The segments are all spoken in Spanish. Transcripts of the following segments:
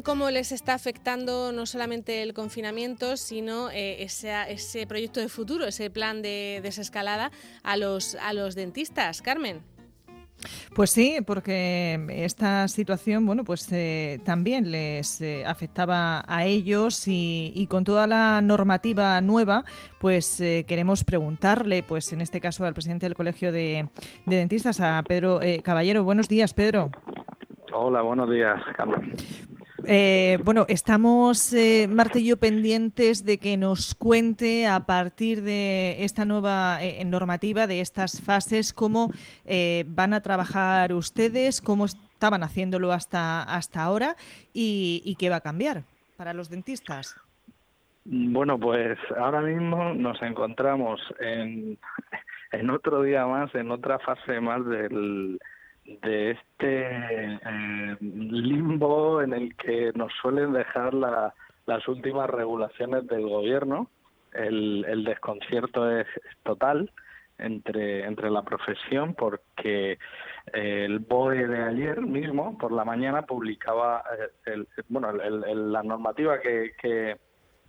también cómo les está afectando no solamente el confinamiento, sino eh, ese, proyecto de futuro, ese plan de desescalada a los, a los dentistas. Carmen. Pues sí, porque esta situación, bueno, pues eh, también les eh, afectaba a ellos y, con toda la normativa nueva, pues eh, queremos preguntarle, pues en este caso al presidente del Colegio de, de Dentistas, a Pedro Caballero. Buenos días, Pedro. Hola, buenos días, Carmen. Eh, bueno, estamos, eh, Marte y yo, pendientes de que nos cuente a partir de esta nueva eh, normativa, de estas fases, cómo eh, van a trabajar ustedes, cómo estaban haciéndolo hasta, hasta ahora y, qué va a cambiar para los dentistas. Bueno, pues ahora mismo nos encontramos en, en otro día más, en otra fase más del de este eh, limbo en el que nos suelen dejar las últimas regulaciones del gobierno. El, el desconcierto es, total entre, entre la profesión porque eh, el BOE de ayer mismo, por la mañana, publicaba eh, el, bueno, la normativa que, que,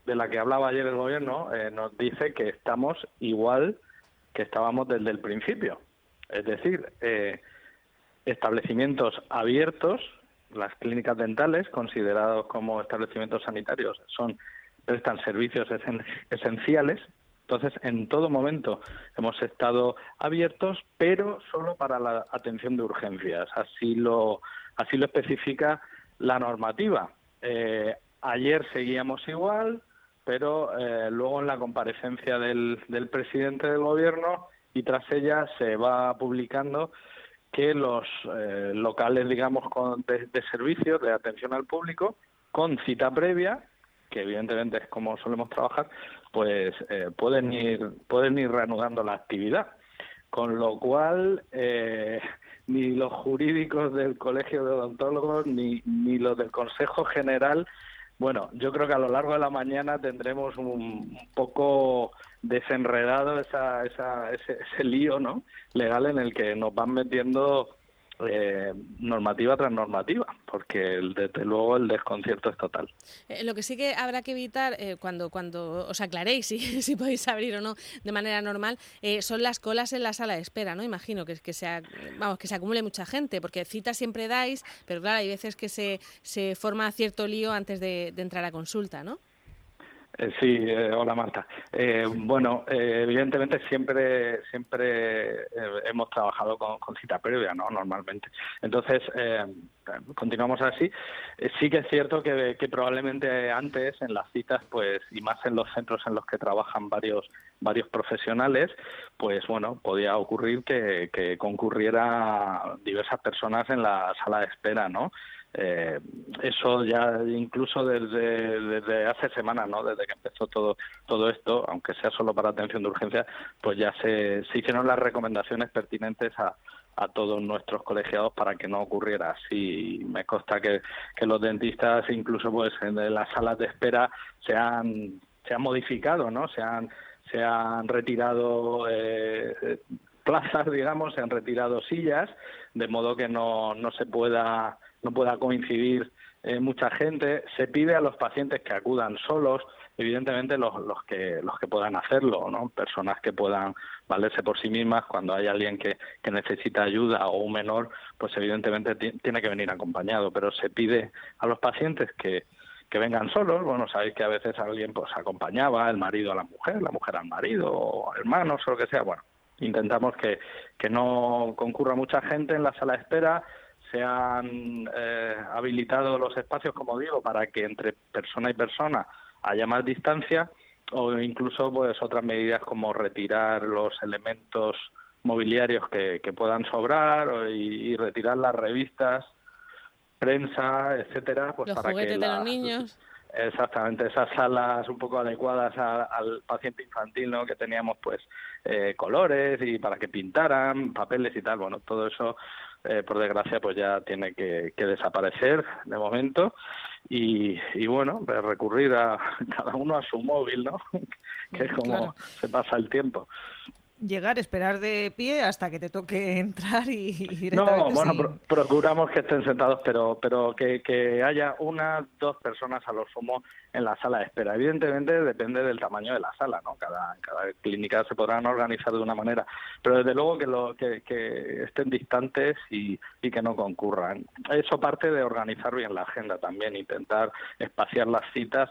de la que hablaba ayer el gobierno nos dice que estamos igual que estábamos desde el principio. Es decir, eh, establecimientos abiertos, las clínicas dentales, considerados como establecimientos sanitarios, son prestan servicios esenciales. Entonces, en todo momento hemos estado abiertos, pero solo para la atención de urgencias. Así lo, así lo especifica la normativa. Eh, ayer seguíamos igual, pero eh, luego en la comparecencia del, del presidente del gobierno y tras ella se va publicando que los eh, locales, digamos, con, de, servicios, de atención al público, con cita previa, que evidentemente es como solemos trabajar, pues eh, pueden ir pueden ir reanudando la actividad. Con lo cual, eh, ni los jurídicos del Colegio de Odontólogos ni, ni los del Consejo General bueno, yo creo que a lo largo de la mañana tendremos un, poco desenredado esa, esa, ese, ese, lío ¿no? legal en el que nos van metiendo eh, normativa tras normativa, porque desde luego el desconcierto es total. Eh, lo que sí que habrá que evitar eh, cuando cuando os aclaréis si, si podéis abrir o no de manera normal son las colas en la sala de espera, ¿no? Imagino que, que, se, vamos, que se acumule mucha gente, porque citas siempre dais, pero claro, hay veces que se, se forma cierto lío antes de, de entrar a consulta, ¿no? Eh, sí, eh, hola Marta. Eh, bueno, evidentemente siempre siempre hemos trabajado con, cita previa, ¿no? Normalmente. Entonces, continuamos así. sí que es cierto que, probablemente antes en las citas, pues, y más en los centros en los que trabajan varios varios profesionales, pues bueno, podía ocurrir que, que concurriera diversas personas en la sala de espera, ¿no? Eh, eso ya incluso desde, hace semanas, ¿no? Desde que empezó todo todo esto, aunque sea solo para atención de urgencia, pues ya se, se hicieron las recomendaciones pertinentes a, a todos nuestros colegiados para que no ocurriera así. Me consta que, que los dentistas, incluso pues en las salas de espera, se han, se han modificado, ¿no? Se han, se han retirado eh, plazas, digamos, se han retirado sillas, de modo que no, no se pueda no pueda coincidir eh, mucha gente. Se pide a los pacientes que acudan solos, evidentemente los, los que los que puedan hacerlo, ¿no? Personas que puedan valerse por sí mismas cuando hay alguien que, que necesita ayuda o un menor, pues evidentemente tiene que venir acompañado, pero se pide a los pacientes que que vengan solos, bueno, sabéis que a veces alguien pues acompañaba, el marido a la mujer, la mujer al marido, o hermanos o lo que sea, bueno, intentamos que, que no concurra mucha gente en la sala de espera, se han eh, habilitado los espacios, como digo, para que entre persona y persona haya más distancia o incluso pues otras medidas como retirar los elementos mobiliarios que, puedan sobrar y, retirar las revistas, prensa, etcétera, pues para que de los niños. Exactamente, esas salas un poco adecuadas al paciente infantil, ¿no? Que teníamos, pues, eh, colores y para que pintaran, papeles y tal. Bueno, todo eso eh, por desgracia, pues ya tiene que, desaparecer de momento. Y, y, bueno, pues recurrir a cada uno a su móvil, ¿no? que es como se pasa el tiempo. Llegar, esperar de pie hasta que te toque entrar y, No, bueno, procuramos que estén sentados, pero pero que, que haya una, dos personas a lo sumo en la sala de espera. Evidentemente depende del tamaño de la sala, ¿no? Cada, cada clínica se podrán organizar de una manera, pero desde luego que, lo, que, que estén distantes y, y que no concurran. Eso parte de organizar bien la agenda también, intentar espaciar las citas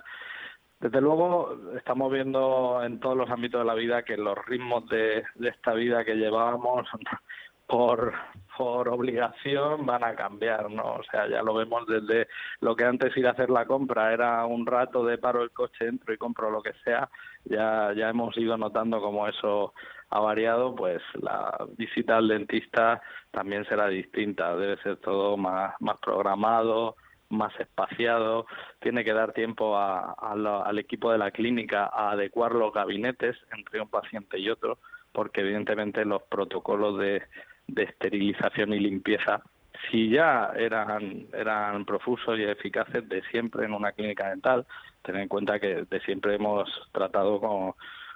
desde luego, estamos viendo en todos los ámbitos de la vida que los ritmos de, esta vida que llevábamos por, por obligación van a cambiar, ¿no? O sea, ya lo vemos desde lo que antes ir a hacer la compra era un rato de paro el coche, entro y compro lo que sea, ya, ya hemos ido notando como eso ha variado, pues la visita al dentista también será distinta, debe ser todo más, más programado, más espaciado, tiene que dar tiempo al equipo de la clínica a adecuar los gabinetes entre un paciente y otro, porque evidentemente los protocolos de, esterilización y limpieza, si ya eran, eran profusos y eficaces de siempre en una clínica dental, ten en cuenta que de siempre hemos tratado con,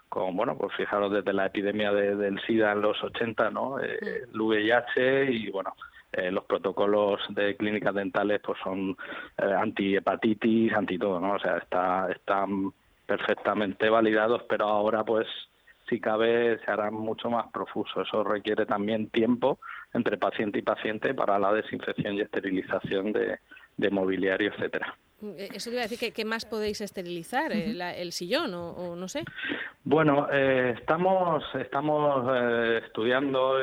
con bueno, pues fijaros desde la epidemia del SIDA en los 80, ¿no? Eh, el VIH y bueno, eh, los protocolos de clínicas dentales pues son eh, anti-hepatitis, anti todo, ¿no? O sea, está, están perfectamente validados, pero ahora pues si cabe se harán mucho más profuso. Eso requiere también tiempo entre paciente y paciente para la desinfección y esterilización de, mobiliario, etcétera. Eh, eso te iba a decir, ¿qué, más podéis esterilizar? ¿El, sillón o, no sé? Bueno, estamos, estamos estudiando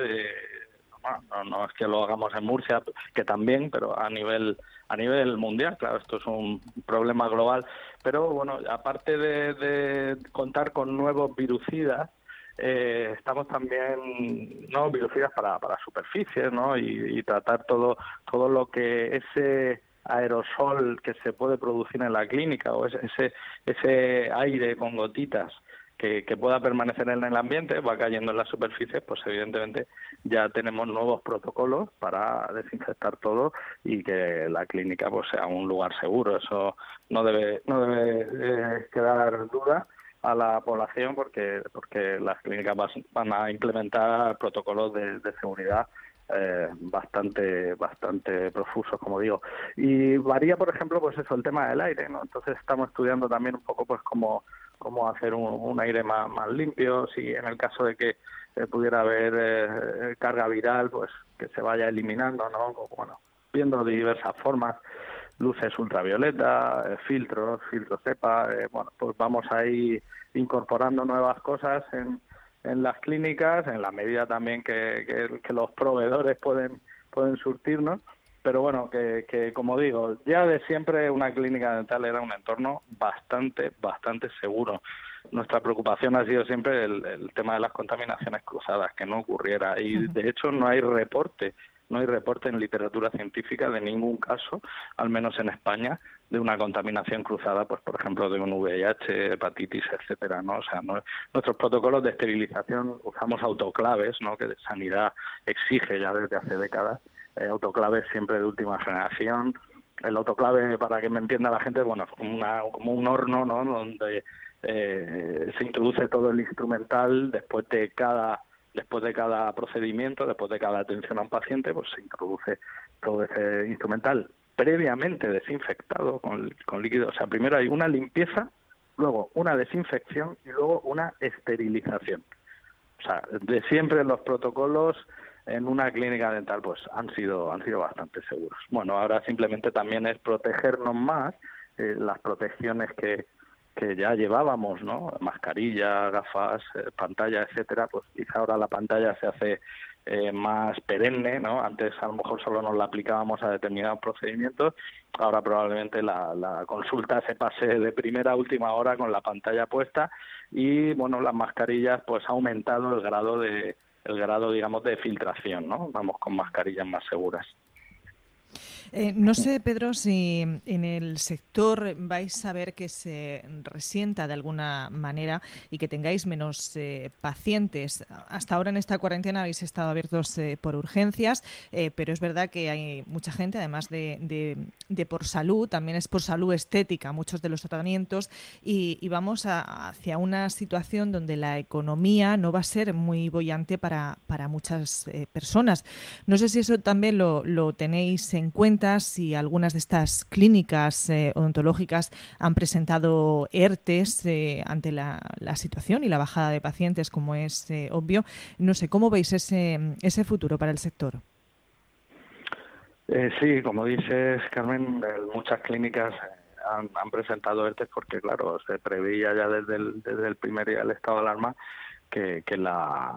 no, no es que lo hagamos en Murcia, que también, pero a nivel a nivel mundial, claro, esto es un problema global. Pero bueno, aparte de, contar con nuevos virucidas, eh, estamos también no virucidas para, para superficies, ¿no? Y, tratar todo todo lo que ese aerosol que se puede producir en la clínica o ese ese aire con gotitas que, pueda permanecer en el ambiente, va cayendo en las superficies, pues evidentemente ya tenemos nuevos protocolos para desinfectar todo y que la clínica pues sea un lugar seguro. Eso no debe, no debe eh, quedar duda a la población porque porque las clínicas van a implementar protocolos de, seguridad eh, bastante bastante profusos como digo y varía por ejemplo pues eso el tema del aire no entonces estamos estudiando también un poco pues cómo cómo hacer un, aire más, limpio, si en el caso de que eh, pudiera haber eh, carga viral, pues que se vaya eliminando, ¿no? Bueno, viendo de diversas formas, luces ultravioleta, eh, filtros, filtros cepa, bueno, pues vamos ahí incorporando nuevas cosas en, en las clínicas, en la medida también que, que, que los proveedores pueden, pueden surtirnos pero bueno, que, que como digo, ya de siempre una clínica dental era un entorno bastante, bastante seguro. Nuestra preocupación ha sido siempre el, tema de las contaminaciones cruzadas, que no ocurriera. Y de hecho no hay reporte, no hay reporte en literatura científica de ningún caso, al menos en España, de una contaminación cruzada, pues por ejemplo de un VIH, hepatitis, etcétera, ¿no? O sea, nuestros protocolos de esterilización usamos autoclaves, ¿no? Que Sanidad exige ya desde hace décadas eh, autoclaves siempre de última generación. El autoclave, para que me entienda la gente, bueno, es como, una, como un horno, ¿no? Donde eh, se introduce todo el instrumental después de cada después de cada procedimiento, después de cada atención a un paciente, pues se introduce todo ese instrumental previamente desinfectado con, con líquido. O sea, primero hay una limpieza, luego una desinfección y luego una esterilización. O sea, de siempre los protocolos en una clínica dental pues han sido han sido bastante seguros. Bueno, ahora simplemente también es protegernos más eh, las protecciones que, que ya llevábamos, ¿no? Mascarilla, gafas, eh, pantalla, etcétera, pues quizá ahora la pantalla se hace eh, más perenne, ¿no? Antes a lo mejor solo nos la aplicábamos a determinados procedimientos, ahora probablemente la, la consulta se pase de primera a última hora con la pantalla puesta y, bueno, las mascarillas pues ha aumentado el grado de el grado, digamos, de filtración, ¿no? Vamos con mascarillas más seguras. Eh, no sé, Pedro, si en el sector vais a ver que se resienta de alguna manera y que tengáis menos eh, pacientes. Hasta ahora en esta cuarentena habéis estado abiertos eh, por urgencias, pero es verdad que hay mucha gente, además de, por salud, también es por salud estética, muchos de los tratamientos, y, vamos hacia una situación donde la economía no va a ser muy bollante para, para muchas personas. No sé si eso también lo, lo tenéis en cuenta si algunas de estas clínicas eh, odontológicas han presentado ERTES eh, ante la, situación y la bajada de pacientes, como es eh, obvio. No sé, ¿cómo veis ese, ese futuro para el sector? sí, como dices, Carmen, muchas clínicas han, presentado ERTES porque, claro, se preveía ya desde el, desde el primer día del estado de alarma que, la,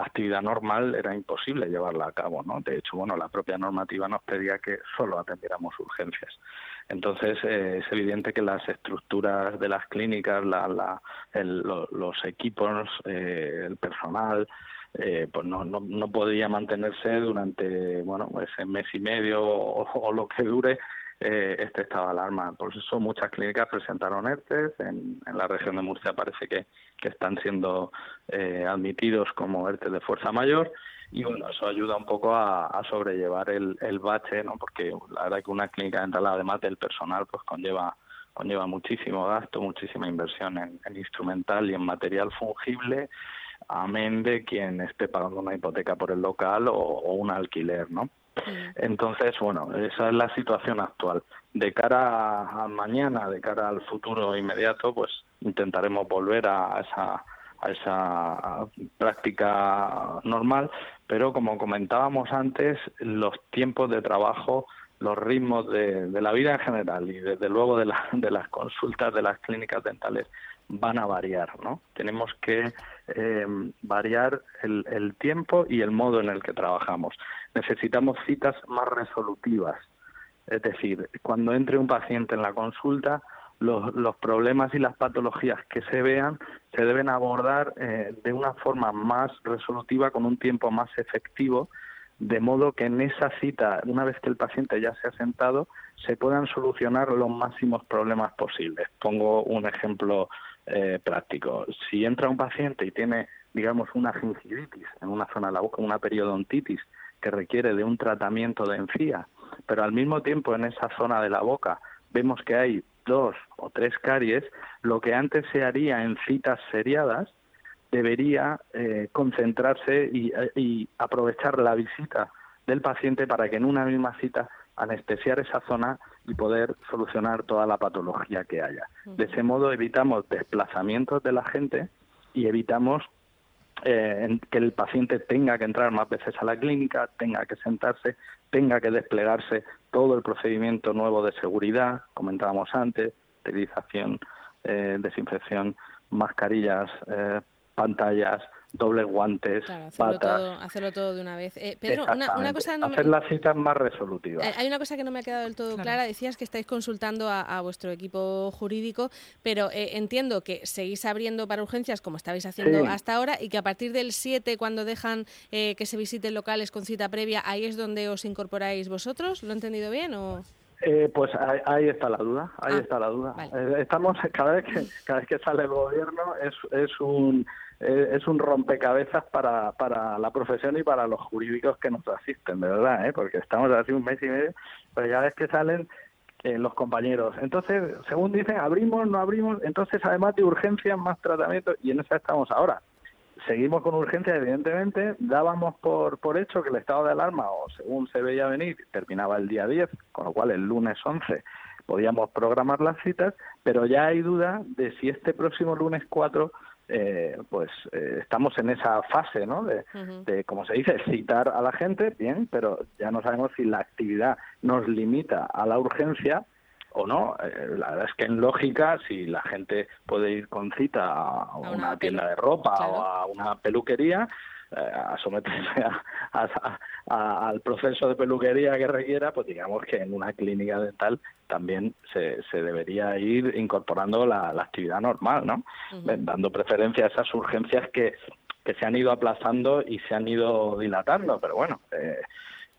actividad normal era imposible llevarla a cabo, ¿no? De hecho, bueno, la propia normativa nos pedía que solo atendiéramos urgencias. Entonces, eh, es evidente que las estructuras de las clínicas, la, los equipos, eh, el personal, eh, pues no, no, no, podía mantenerse durante, bueno, ese mes y medio o lo que dure eh, este estado de alarma. Por eso muchas clínicas presentaron ERTES. En, la región de Murcia parece que, están siendo eh, admitidos como ERTES de fuerza mayor. Y bueno, eso ayuda un poco a, sobrellevar el, bache, ¿no? porque la verdad que una clínica dental, además del personal, pues conlleva conlleva muchísimo gasto, muchísima inversión en, instrumental y en material fungible, amén de quien esté pagando una hipoteca por el local o un alquiler, ¿no? Entonces, bueno, esa es la situación actual. De cara a mañana, de cara al futuro inmediato, pues intentaremos volver a esa, a esa práctica normal, pero como comentábamos antes, los tiempos de trabajo, los ritmos de, la vida en general y desde luego de, de las consultas de las clínicas dentales van a variar, ¿no? Tenemos que eh, variar el, el, tiempo y el modo en el que trabajamos. Necesitamos citas más resolutivas, es decir, cuando entre un paciente en la consulta, los, los problemas y las patologías que se vean se deben abordar eh, de una forma más resolutiva, con un tiempo más efectivo, de modo que en esa cita, una vez que el paciente ya se ha sentado, se puedan solucionar los máximos problemas posibles. Pongo un ejemplo eh, práctico. Si entra un paciente y tiene, digamos, una gingivitis en una zona de la boca, una periodontitis que requiere de un tratamiento de encía, pero al mismo tiempo en esa zona de la boca vemos que hay dos o tres caries, lo que antes se haría en citas seriadas debería eh, concentrarse y, y aprovechar la visita del paciente para que en una misma cita anestesiar esa zona y poder solucionar toda la patología que haya. De ese modo evitamos desplazamientos de la gente y evitamos eh, que el paciente tenga que entrar más veces a la clínica, tenga que sentarse, tenga que desplegarse todo el procedimiento nuevo de seguridad, comentábamos antes, esterilización, eh, desinfección, mascarillas, eh, pantallas, dobles guantes, hacerlo Todo, hacerlo todo de una vez. Eh, Pedro, una, cosa... No Hacer las citas más resolutivas. Eh, hay una cosa que no me ha quedado del todo clara. Decías que estáis consultando a, vuestro equipo jurídico, pero eh, entiendo que seguís abriendo para urgencias como estabais haciendo hasta ahora y que a partir del 7, cuando dejan que se visiten locales con cita previa, ahí es donde os incorporáis vosotros. ¿Lo he entendido bien o...? pues ahí, está la duda, ahí ah, está la duda. estamos cada vez que cada vez que sale el gobierno es, es un eh, es un rompecabezas para, para la profesión y para los jurídicos que nos asisten, de verdad, ¿eh? porque estamos así un mes y medio, pero ya ves que salen eh, los compañeros. Entonces, según dicen, abrimos, no abrimos, entonces además de urgencias, más tratamiento, y en esa estamos ahora. Seguimos con urgencias, evidentemente, dábamos por, por hecho que el estado de alarma, o según se veía venir, terminaba el día 10, con lo cual el lunes 11 podíamos programar las citas, pero ya hay duda de si este próximo lunes 4 eh, pues eh, estamos en esa fase, ¿no? De, como se dice, citar a la gente, bien, pero ya no sabemos si la actividad nos limita a la urgencia o no. Eh, la verdad es que en lógica, si la gente puede ir con cita a, una, tienda de ropa o a una peluquería, a someterse al proceso de peluquería que requiera, pues digamos que en una clínica dental también se, se debería ir incorporando la, actividad normal, ¿no? Dando preferencia a esas urgencias que, que se han ido aplazando y se han ido dilatando, pero bueno, eh,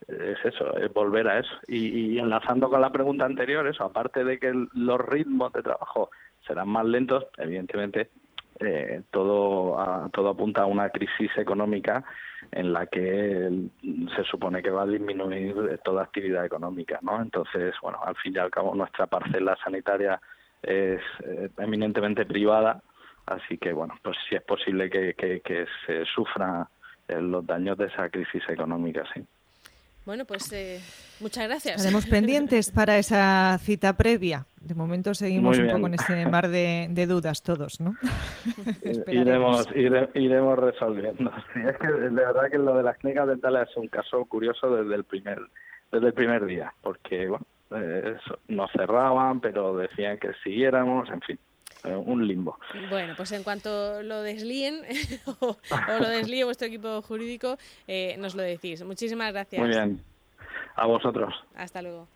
es eso, es volver a eso. Y, enlazando con la pregunta anterior, eso, aparte de que los ritmos de trabajo serán más lentos, evidentemente eh, todo, todo apunta a una crisis económica en la que se supone que va a disminuir toda actividad económica, ¿no? Entonces, bueno, al fin y al cabo nuestra parcela sanitaria es eh, eminentemente privada, así que, bueno, pues sí es posible que, que, que se sufra eh, los daños de esa crisis económica, sí. Bueno, pues eh, muchas gracias. Estaremos pendientes para esa cita previa. De momento seguimos un poco en ese mar de, dudas todos, ¿no? iremos, iremos resolviendo. es que de verdad que lo de las clínicas dentales es un caso curioso desde el primer desde el primer día, porque bueno, eh, nos cerraban, pero decían que siguiéramos, en fin. Eh, un limbo. Bueno, pues en cuanto lo deslíen o, lo deslíe vuestro equipo jurídico, eh, nos lo decís. Muchísimas gracias. Muy bien. A vosotros. Hasta luego.